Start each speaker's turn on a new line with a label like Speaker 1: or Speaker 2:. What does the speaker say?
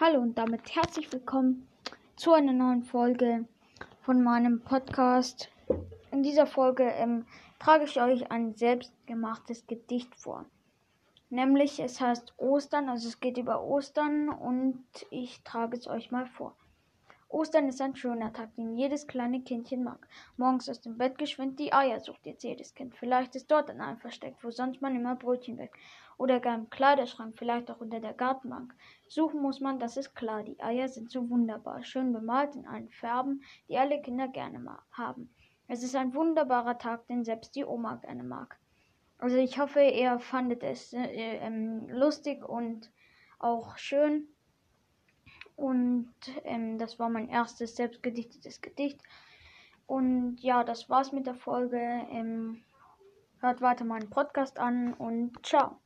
Speaker 1: Hallo und damit herzlich willkommen zu einer neuen Folge von meinem Podcast. In dieser Folge ähm, trage ich euch ein selbstgemachtes Gedicht vor. Nämlich es heißt Ostern, also es geht über Ostern und ich trage es euch mal vor. Ostern ist ein schöner Tag, den jedes kleine Kindchen mag. Morgens aus dem Bett geschwind die Eier sucht jetzt jedes Kind. Vielleicht ist dort ein Ei versteckt, wo sonst man immer Brötchen weg. Oder gar im Kleiderschrank, vielleicht auch unter der Gartenbank. Suchen muss man, das ist klar. Die Eier sind so wunderbar, schön bemalt in allen Farben, die alle Kinder gerne haben. Es ist ein wunderbarer Tag, den selbst die Oma gerne mag. Also ich hoffe, ihr fandet es äh, äh, lustig und auch schön. Und ähm, das war mein erstes selbstgedichtetes Gedicht. Und ja, das war's mit der Folge. Ähm, hört weiter meinen Podcast an und ciao.